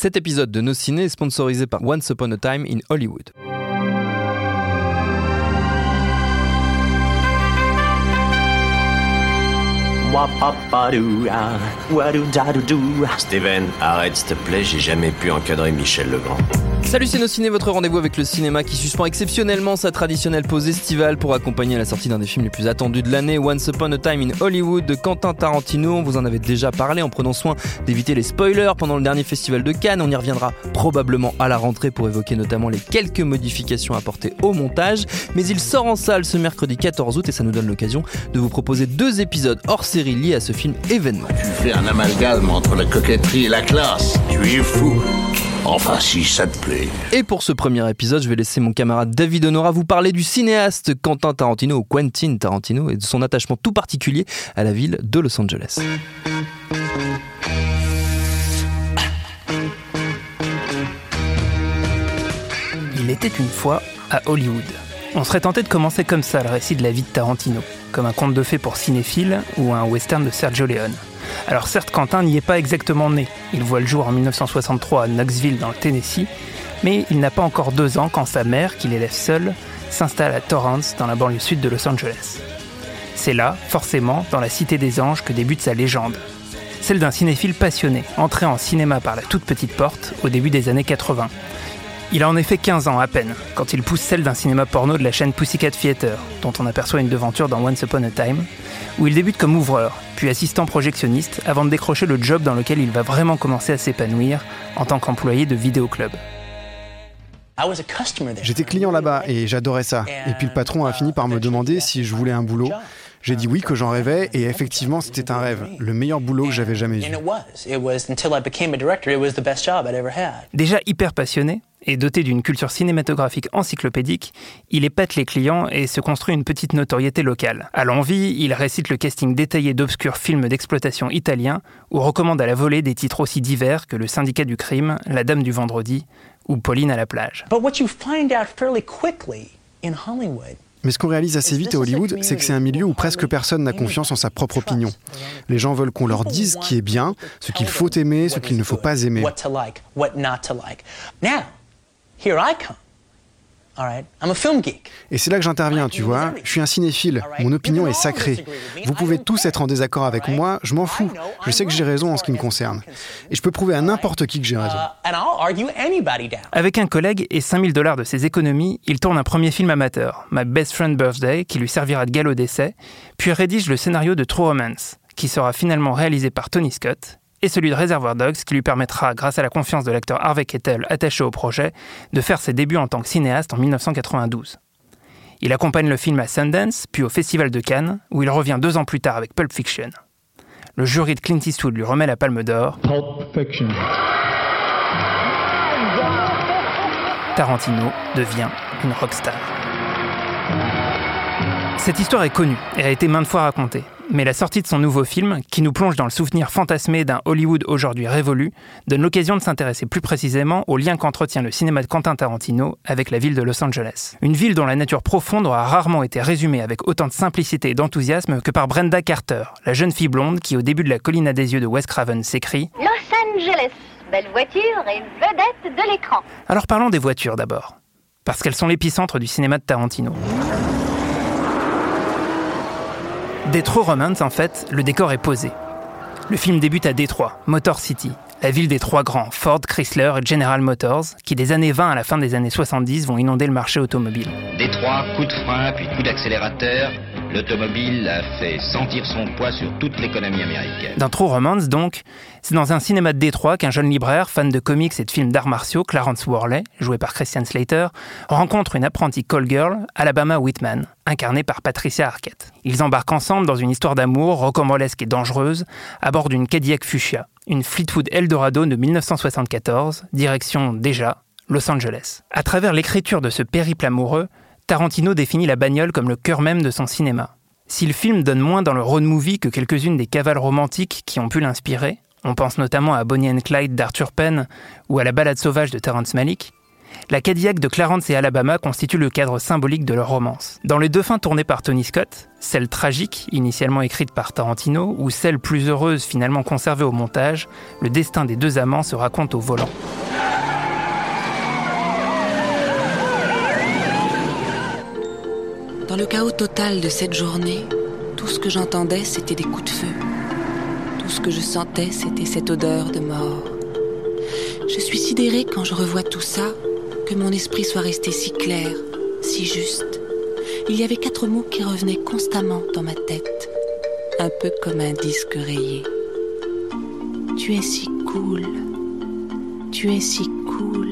Cet épisode de Nos Ciné est sponsorisé par Once Upon a Time in Hollywood. Steven, arrête s'il te plaît, j'ai jamais pu encadrer Michel Legrand. Salut c'est Nos Ciné, votre rendez-vous avec le cinéma qui suspend exceptionnellement sa traditionnelle pause estivale pour accompagner la sortie d'un des films les plus attendus de l'année, Once Upon a Time in Hollywood de Quentin Tarantino. On vous en avait déjà parlé en prenant soin d'éviter les spoilers pendant le dernier festival de Cannes. On y reviendra probablement à la rentrée pour évoquer notamment les quelques modifications apportées au montage. Mais il sort en salle ce mercredi 14 août et ça nous donne l'occasion de vous proposer deux épisodes hors série liés à ce film événement. Tu fais un amalgame entre la coquetterie et la classe. Tu es fou. Enfin, si ça te plaît. Et pour ce premier épisode, je vais laisser mon camarade David Honora vous parler du cinéaste Quentin Tarantino ou Quentin Tarantino et de son attachement tout particulier à la ville de Los Angeles. Il était une fois à Hollywood. On serait tenté de commencer comme ça le récit de la vie de Tarantino, comme un conte de fées pour cinéphiles ou un western de Sergio Leone. Alors certes, Quentin n'y est pas exactement né. Il voit le jour en 1963 à Knoxville dans le Tennessee, mais il n'a pas encore deux ans quand sa mère, qui l'élève seule, s'installe à Torrance dans la banlieue sud de Los Angeles. C'est là, forcément, dans la Cité des Anges, que débute sa légende. Celle d'un cinéphile passionné, entré en cinéma par la toute petite porte au début des années 80. Il a en effet 15 ans à peine, quand il pousse celle d'un cinéma porno de la chaîne Pussycat Theater, dont on aperçoit une devanture dans Once Upon a Time, où il débute comme ouvreur, puis assistant projectionniste, avant de décrocher le job dans lequel il va vraiment commencer à s'épanouir en tant qu'employé de vidéoclub. J'étais client là-bas et j'adorais ça. Et puis le patron a fini par me demander si je voulais un boulot. J'ai dit oui, que j'en rêvais, et effectivement, c'était un rêve, le meilleur boulot que j'avais jamais eu. Déjà hyper passionné et doté d'une culture cinématographique encyclopédique, il épate les clients et se construit une petite notoriété locale. À l'envie, il récite le casting détaillé d'obscurs films d'exploitation italiens ou recommande à la volée des titres aussi divers que Le Syndicat du crime, La Dame du Vendredi ou Pauline à la plage. Mais ce qu'on réalise assez vite à Hollywood, c'est que c'est un milieu où presque personne n'a confiance en sa propre opinion. Les gens veulent qu'on leur dise ce qui est bien, ce qu'il faut aimer, ce qu'il ne faut pas aimer. Et c'est là que j'interviens, tu vois. Je suis un cinéphile, mon opinion est sacrée. Vous pouvez tous être en désaccord avec moi, je m'en fous. Je sais que j'ai raison en ce qui me concerne. Et je peux prouver à n'importe qui que j'ai raison. Avec un collègue et 5000 dollars de ses économies, il tourne un premier film amateur, My Best Friend Birthday, qui lui servira de galop d'essai, puis rédige le scénario de True Romance, qui sera finalement réalisé par Tony Scott et celui de Reservoir Dogs qui lui permettra, grâce à la confiance de l'acteur Harvey Keitel attaché au projet, de faire ses débuts en tant que cinéaste en 1992. Il accompagne le film à Sundance, puis au Festival de Cannes, où il revient deux ans plus tard avec Pulp Fiction. Le jury de Clint Eastwood lui remet la palme d'or. Tarantino devient une rockstar. Cette histoire est connue et a été maintes fois racontée. Mais la sortie de son nouveau film, qui nous plonge dans le souvenir fantasmé d'un Hollywood aujourd'hui révolu, donne l'occasion de s'intéresser plus précisément au lien qu'entretient le cinéma de Quentin Tarantino avec la ville de Los Angeles. Une ville dont la nature profonde aura rarement été résumée avec autant de simplicité et d'enthousiasme que par Brenda Carter, la jeune fille blonde qui, au début de La colline à des yeux de Wes Craven, s'écrit Los Angeles, belle voiture et vedette de l'écran. Alors parlons des voitures d'abord, parce qu'elles sont l'épicentre du cinéma de Tarantino. True Romance, en fait, le décor est posé. Le film débute à Détroit, Motor City, la ville des trois grands, Ford, Chrysler et General Motors, qui des années 20 à la fin des années 70 vont inonder le marché automobile. Détroit, coup de frein, puis coup d'accélérateur. L'automobile a fait sentir son poids sur toute l'économie américaine. Dans True Romance, donc, c'est dans un cinéma de Détroit qu'un jeune libraire, fan de comics et de films d'arts martiaux, Clarence Worley, joué par Christian Slater, rencontre une apprentie call girl, Alabama Whitman, incarnée par Patricia Arquette. Ils embarquent ensemble dans une histoire d'amour rocambolesque et dangereuse à bord d'une Cadillac Fuchsia, une Fleetwood Eldorado de 1974, direction déjà Los Angeles. À travers l'écriture de ce périple amoureux, Tarantino définit la bagnole comme le cœur même de son cinéma. Si le film donne moins dans le road movie que quelques-unes des cavales romantiques qui ont pu l'inspirer, on pense notamment à Bonnie and Clyde d'Arthur Penn ou à la balade sauvage de Terrence Malick, la Cadillac de Clarence et Alabama constitue le cadre symbolique de leur romance. Dans les deux fins tournées par Tony Scott, celle tragique, initialement écrite par Tarantino, ou celle plus heureuse, finalement conservée au montage, le destin des deux amants se raconte au volant. Dans le chaos total de cette journée, tout ce que j'entendais, c'était des coups de feu. Tout ce que je sentais, c'était cette odeur de mort. Je suis sidérée quand je revois tout ça, que mon esprit soit resté si clair, si juste. Il y avait quatre mots qui revenaient constamment dans ma tête, un peu comme un disque rayé. Tu es si cool, tu es si cool,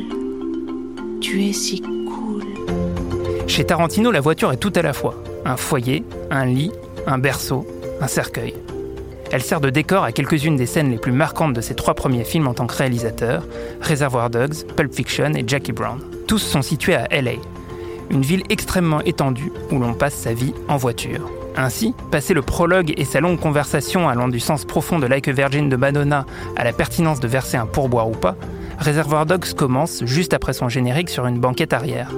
tu es si cool. Chez Tarantino, la voiture est tout à la fois. Un foyer, un lit, un berceau, un cercueil. Elle sert de décor à quelques-unes des scènes les plus marquantes de ses trois premiers films en tant que réalisateur, Reservoir Dogs, Pulp Fiction et Jackie Brown. Tous sont situés à LA, une ville extrêmement étendue où l'on passe sa vie en voiture. Ainsi, passé le prologue et sa longue conversation allant du sens profond de Like a Virgin de Madonna à la pertinence de verser un pourboire ou pas, Reservoir Dogs commence juste après son générique sur une banquette arrière.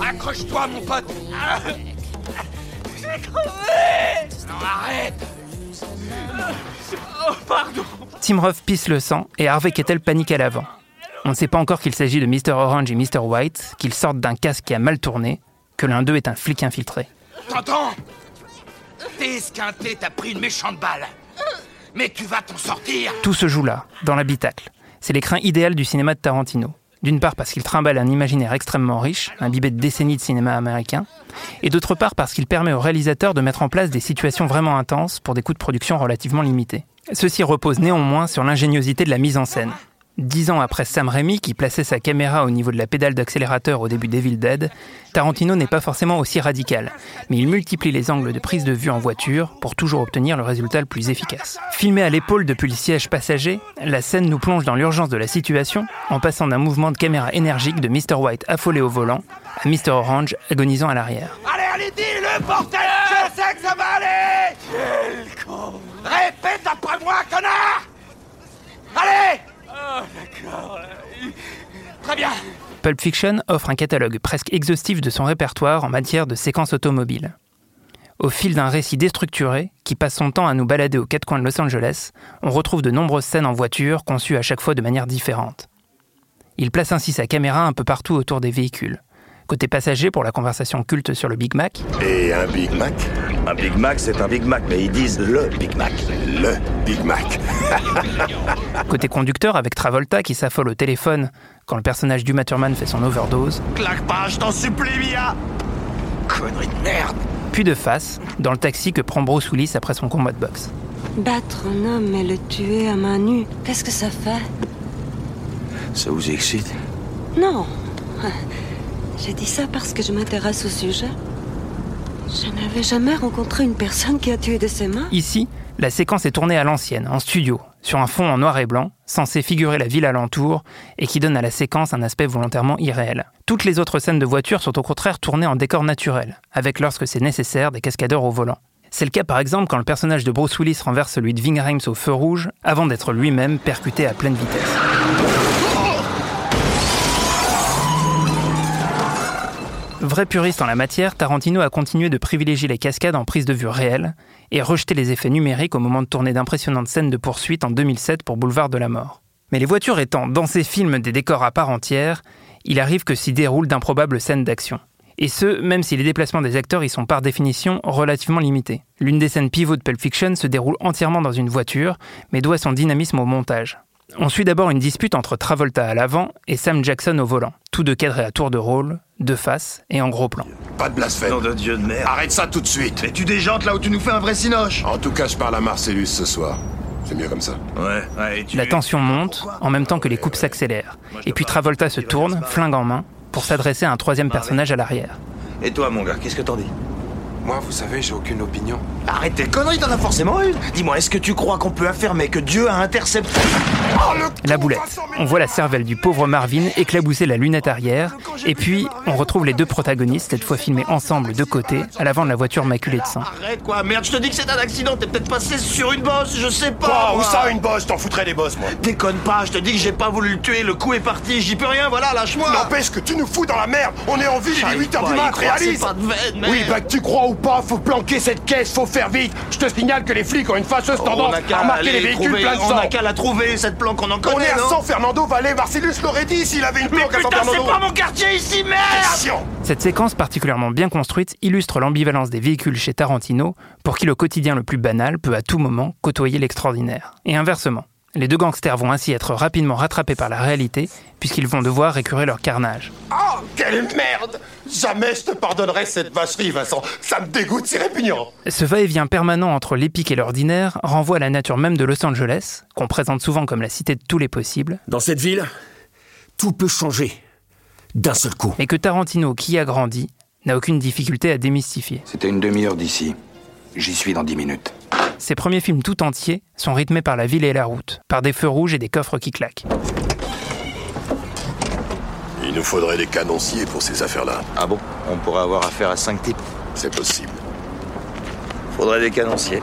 Accroche-toi, mon pote Je vais crever Non, arrête Oh, pardon Tim Ruff pisse le sang et Harvey Kettel panique à l'avant. On ne sait pas encore qu'il s'agit de Mr. Orange et Mr. White, qu'ils sortent d'un casque qui a mal tourné, que l'un d'eux est un flic infiltré. T'entends T'es esquinté, t'as pris une méchante balle. Mais tu vas t'en sortir Tout se joue là, dans l'habitacle. C'est l'écrin idéal du cinéma de Tarantino. D'une part parce qu'il trimballe un imaginaire extrêmement riche, imbibé de décennies de cinéma américain, et d'autre part parce qu'il permet au réalisateur de mettre en place des situations vraiment intenses pour des coûts de production relativement limités. Ceci repose néanmoins sur l'ingéniosité de la mise en scène. Dix ans après Sam Raimi, qui plaçait sa caméra au niveau de la pédale d'accélérateur au début d'Evil Dead, Tarantino n'est pas forcément aussi radical, mais il multiplie les angles de prise de vue en voiture pour toujours obtenir le résultat le plus efficace. Filmé à l'épaule depuis le siège passager, la scène nous plonge dans l'urgence de la situation en passant d'un mouvement de caméra énergique de Mr. White affolé au volant à Mr. Orange agonisant à l'arrière. Allez, allez, dis-le, bordel Je sais que ça va aller Quel Répète après moi, connard Allez Oh, d'accord. Très bien. Pulp Fiction offre un catalogue presque exhaustif de son répertoire en matière de séquences automobiles. Au fil d'un récit déstructuré, qui passe son temps à nous balader aux quatre coins de Los Angeles, on retrouve de nombreuses scènes en voiture conçues à chaque fois de manière différente. Il place ainsi sa caméra un peu partout autour des véhicules. Côté passager pour la conversation culte sur le Big Mac. Et un Big Mac? Un Big Mac, c'est un Big Mac, mais ils disent le Big Mac. Le Big Mac. Côté conducteur avec Travolta qui s'affole au téléphone quand le personnage du Maturman fait son overdose. Claque pas, je t'en supplie, Mia Connerie de merde Puis de face, dans le taxi que prend Bruce Willis après son combat de boxe. Battre un homme et le tuer à main nue, qu'est-ce que ça fait? Ça vous excite? Non. J'ai dit ça parce que je m'intéresse au sujet. Je n'avais jamais rencontré une personne qui a tué de ses mains. Ici, la séquence est tournée à l'ancienne, en studio, sur un fond en noir et blanc, censé figurer la ville alentour, et qui donne à la séquence un aspect volontairement irréel. Toutes les autres scènes de voiture sont au contraire tournées en décor naturel, avec lorsque c'est nécessaire des cascadeurs au volant. C'est le cas par exemple quand le personnage de Bruce Willis renverse celui de Ving Rhames au feu rouge, avant d'être lui-même percuté à pleine vitesse. Vrai puriste en la matière, Tarantino a continué de privilégier les cascades en prise de vue réelle et rejeté les effets numériques au moment de tourner d'impressionnantes scènes de poursuite en 2007 pour Boulevard de la Mort. Mais les voitures étant dans ces films des décors à part entière, il arrive que s'y déroulent d'improbables scènes d'action. Et ce, même si les déplacements des acteurs y sont par définition relativement limités. L'une des scènes pivots de Pulp Fiction se déroule entièrement dans une voiture, mais doit son dynamisme au montage. On suit d'abord une dispute entre Travolta à l'avant et Sam Jackson au volant, tous deux cadrés à tour de rôle, de face et en gros plan. Pas de blasphème. Nom de Dieu de merde. Arrête ça tout de suite. Mais tu déjantes là où tu nous fais un vrai cinoche. En tout cas, je parle à Marcellus ce soir. C'est mieux comme ça. Ouais, ouais. La tension monte, en même temps que les coupes s'accélèrent. Et puis Travolta se tourne, flingue en main, pour s'adresser à un troisième personnage à l'arrière. Et toi, mon gars, qu'est-ce que t'en dis? Moi, vous savez, j'ai aucune opinion. Arrête tes conneries, t'en as forcément une. Dis-moi, est-ce que tu crois qu'on peut affirmer que Dieu a intercepté... la boulette. On voit la cervelle du pauvre Marvin éclabousser la lunette arrière, et puis on retrouve les deux protagonistes, cette fois filmés ensemble de côté, à l'avant de la voiture maculée de sang. Arrête quoi, merde, je te dis que c'est un accident, t'es peut-être passé sur une bosse, je sais pas Où ça, une bosse? T'en foutrais des bosses, moi. Déconne pas, je te dis que j'ai pas voulu le tuer, le coup est parti, j'y peux rien, voilà, lâche-moi. N'empêche que tu nous fous dans la merde. On est en ville, il est 8h du mat, réalise. Oui, bah que tu crois ou pas, faut planquer cette caisse, faut faire vite. Je te signale que les flics ont une fâcheuse tendance à remarquer les véhicules pleins de sang On a qu'à la trouver, cette planque, on en connaît, On est à non San Fernando Valley, Marcellus l'aurait dit s'il avait une planque Mais à San putain, Fernando. c'est pas mon quartier ici, merde Cette séquence particulièrement bien construite illustre l'ambivalence des véhicules chez Tarantino, pour qui le quotidien le plus banal peut à tout moment côtoyer l'extraordinaire. Et inversement. Les deux gangsters vont ainsi être rapidement rattrapés par la réalité, puisqu'ils vont devoir récurer leur carnage. Oh, quelle merde Jamais je te pardonnerai cette vacherie, Vincent. Ça me dégoûte, c'est répugnant. Ce va-et-vient permanent entre l'épique et l'ordinaire renvoie à la nature même de Los Angeles, qu'on présente souvent comme la cité de tous les possibles. Dans cette ville, tout peut changer d'un seul coup. Et que Tarantino, qui a grandi, n'a aucune difficulté à démystifier. C'était une demi-heure d'ici. J'y suis dans dix minutes. Ses premiers films tout entiers sont rythmés par la ville et la route, par des feux rouges et des coffres qui claquent. Il nous faudrait des canonciers pour ces affaires-là. Ah bon? On pourrait avoir affaire à cinq types C'est possible. Faudrait des canonciers.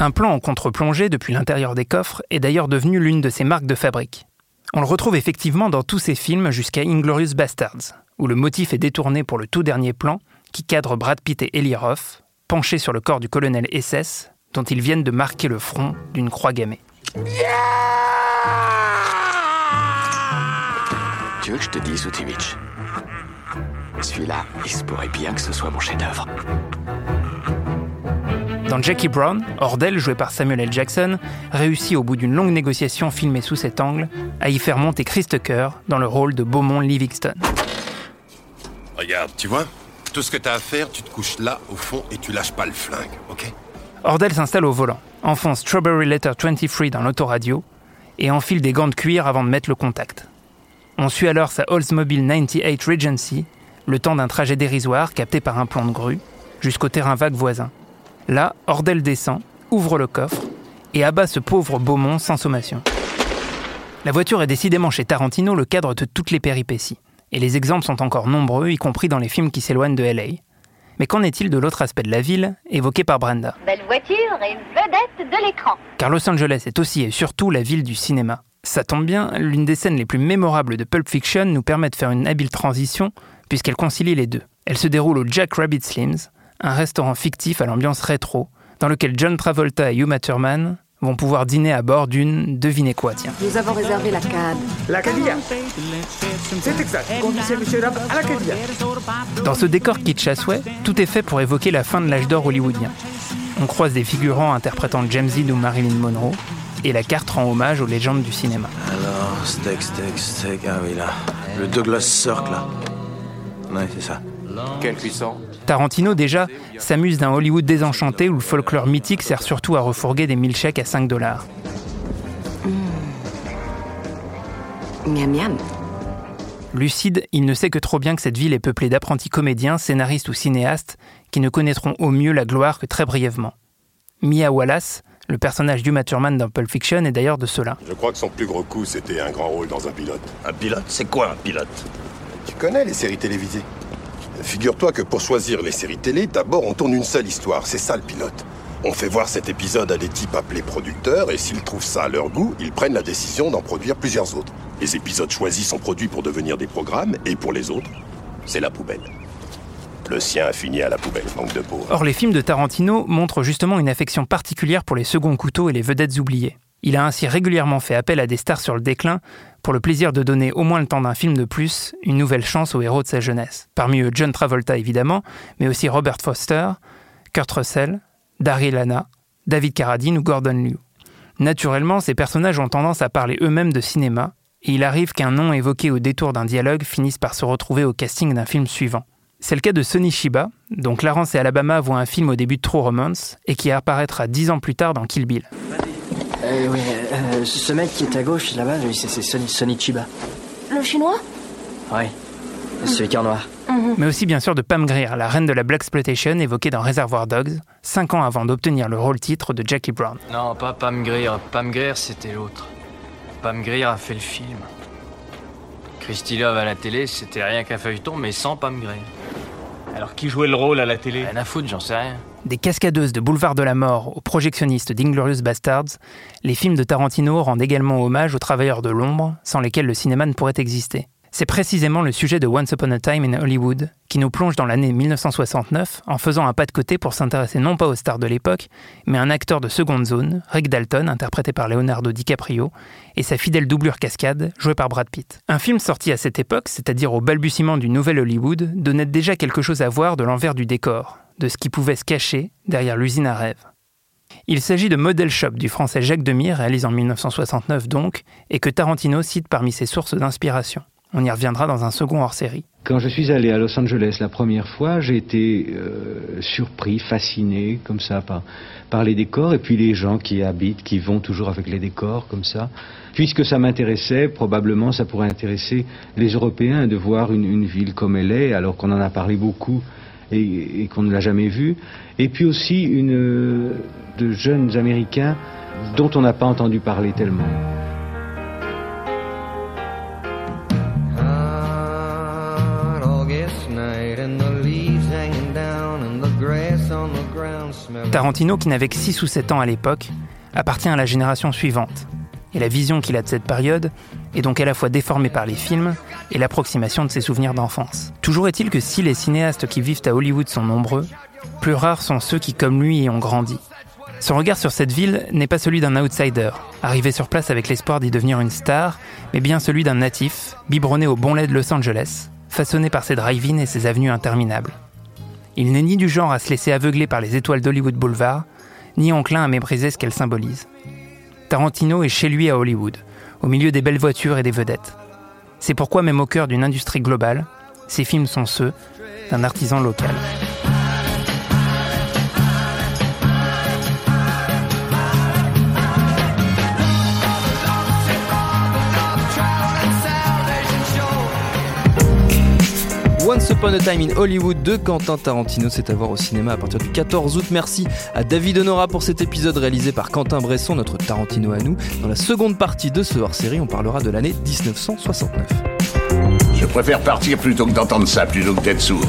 Un plan en contre-plongée depuis l'intérieur des coffres est d'ailleurs devenu l'une de ses marques de fabrique. On le retrouve effectivement dans tous ses films jusqu'à Inglorious Bastards, où le motif est détourné pour le tout dernier plan qui cadre Brad Pitt et Eli Roth, penchés sur le corps du colonel SS, dont ils viennent de marquer le front d'une croix gammée. Tu veux que je te dise, Utivich? Celui-là, il se pourrait bien que ce soit mon chef-d'œuvre. Dans Jackie Brown, Ordell, joué par Samuel L. Jackson, réussit au bout d'une longue négociation filmée sous cet angle à y faire monter Chris Tucker dans le rôle de Beaumont Livingston. Regarde, tu vois Tout ce que t'as à faire, tu te couches là, au fond, et tu lâches pas le flingue, ok? Ordell s'installe au volant, enfonce Strawberry Letter 23 dans l'autoradio et enfile des gants de cuir avant de mettre le contact. On suit alors sa Oldsmobile 98 Regency, le temps d'un trajet dérisoire capté par un plan de grue, jusqu'au terrain vague voisin. Là, Ordel descend, ouvre le coffre et abat ce pauvre Beaumont sans sommation. La voiture est décidément chez Tarantino le cadre de toutes les péripéties. Et les exemples sont encore nombreux, y compris dans les films qui s'éloignent de LA. Mais qu'en est-il de l'autre aspect de la ville, évoqué par Brenda? Belle voiture et vedette de l'écran. Car Los Angeles est aussi et surtout la ville du cinéma. Ça tombe bien, l'une des scènes les plus mémorables de Pulp Fiction nous permet de faire une habile transition, puisqu'elle concilie les deux. Elle se déroule au Jack Rabbit Slims, un restaurant fictif à l'ambiance rétro, dans lequel John Travolta et Uma Thurman vont pouvoir dîner à bord d'une, devinez quoi, tiens. Nous avons réservé la CAD. La Cadia C'est exact. Conduisez monsieur à la. Dans ce décor kitsch à souhait, tout est fait pour évoquer la fin de l'âge d'or hollywoodien. On croise des figurants interprétant James Dean ou Marilyn Monroe, et la carte rend hommage aux légendes du cinéma. Alors, steak, steak, steak, ah oui là. Le Douglas Sirk là. Ouais, c'est ça. Quel puissant Tarantino, déjà, s'amuse d'un Hollywood désenchanté où le folklore mythique sert surtout à refourguer des milkshakes à 5 dollars. Miam miam. Lucide, il ne sait que trop bien que cette ville est peuplée d'apprentis comédiens, scénaristes ou cinéastes qui ne connaîtront au mieux la gloire que très brièvement. Mia Wallace, le personnage d'Uma Thurman dans Pulp Fiction, est d'ailleurs de cela. Je crois que son plus gros coup, c'était un grand rôle dans un pilote. Un pilote? C'est quoi un pilote? Tu connais les séries télévisées? Figure-toi que pour choisir les séries télé, d'abord on tourne une seule histoire, c'est ça le pilote. On fait voir cet épisode à des types appelés producteurs et s'ils trouvent ça à leur goût, ils prennent la décision d'en produire plusieurs autres. Les épisodes choisis sont produits pour devenir des programmes et pour les autres, c'est la poubelle. Le sien a fini à la poubelle, manque de peau. Or, les films de Tarantino montrent justement une affection particulière pour les seconds couteaux et les vedettes oubliées. Il a ainsi régulièrement fait appel à des stars sur le déclin pour le plaisir de donner au moins le temps d'un film de plus une nouvelle chance aux héros de sa jeunesse. Parmi eux John Travolta évidemment, mais aussi Robert Foster, Kurt Russell, Daryl Lana, David Carradine ou Gordon Liu. Naturellement, ces personnages ont tendance à parler eux-mêmes de cinéma et il arrive qu'un nom évoqué au détour d'un dialogue finisse par se retrouver au casting d'un film suivant. C'est le cas de Sonny Shiba, dont Clarence et Alabama voient un film au début de True Romance et qui apparaîtra dix ans plus tard dans Kill Bill. Euh, oui, euh, ce mec qui est à gauche là-bas, c'est Sonny, Sonny Chiba. Le chinois? Oui, celui qui est en noir. Mhm. Mais aussi bien sûr de Pam Grier, la reine de la Black Exploitation évoquée dans Reservoir Dogs, cinq ans avant d'obtenir le rôle titre de Jackie Brown. Non, pas Pam Grier. Pam Grier, c'était l'autre. Pam Grier a fait le film. Christy Love à la télé, c'était rien qu'un feuilleton, mais sans Pam Grier. Alors qui jouait le rôle à la télé? Rien à foutre, j'en sais rien. Des cascadeuses de Boulevard de la Mort aux projectionnistes d'Inglorious Bastards, les films de Tarantino rendent également hommage aux travailleurs de l'ombre, sans lesquels le cinéma ne pourrait exister. C'est précisément le sujet de Once Upon a Time in Hollywood, qui nous plonge dans l'année 1969 en faisant un pas de côté pour s'intéresser non pas aux stars de l'époque, mais à un acteur de seconde zone, Rick Dalton, interprété par Leonardo DiCaprio, et sa fidèle doublure cascade, jouée par Brad Pitt. Un film sorti à cette époque, c'est-à-dire au balbutiement du nouvel Hollywood, donnait déjà quelque chose à voir de l'envers du décor, de ce qui pouvait se cacher derrière l'usine à rêve. Il s'agit de Model Shop du français Jacques Demire, réalisé en 1969 donc, et que Tarantino cite parmi ses sources d'inspiration. On y reviendra dans un second hors-série. Quand je suis allé à Los Angeles la première fois, j'ai été euh, surpris, fasciné comme ça par, les décors et puis les gens qui habitent, qui vont toujours avec les décors comme ça. Puisque ça m'intéressait, probablement ça pourrait intéresser les Européens de voir une, ville comme elle est, alors qu'on en a parlé beaucoup et, et qu'on ne l'a jamais vue. Et puis aussi une, de jeunes Américains dont on n'a pas entendu parler tellement. Tarantino, qui n'avait que 6 ou 7 ans à l'époque, appartient à la génération suivante. Et la vision qu'il a de cette période est donc à la fois déformée par les films et l'approximation de ses souvenirs d'enfance. Toujours est-il que si les cinéastes qui vivent à Hollywood sont nombreux, plus rares sont ceux qui, comme lui, y ont grandi. Son regard sur cette ville n'est pas celui d'un outsider, arrivé sur place avec l'espoir d'y devenir une star, mais bien celui d'un natif, biberonné au bon lait de Los Angeles, façonné par ses drive-in et ses avenues interminables. Il n'est ni du genre à se laisser aveugler par les étoiles d'Hollywood Boulevard, ni enclin à mépriser ce qu'elles symbolisent. Tarantino est chez lui à Hollywood, au milieu des belles voitures et des vedettes. C'est pourquoi, même au cœur d'une industrie globale, ses films sont ceux d'un artisan local. Once Upon a Time in Hollywood de Quentin Tarantino. C'est à voir au cinéma à partir du 14 août. Merci à David Honora pour cet épisode réalisé par Quentin Bresson, notre Tarantino à nous. Dans la seconde partie de ce hors-série, on parlera de l'année 1969. Je préfère partir plutôt que d'entendre ça, plutôt que d'être sourd.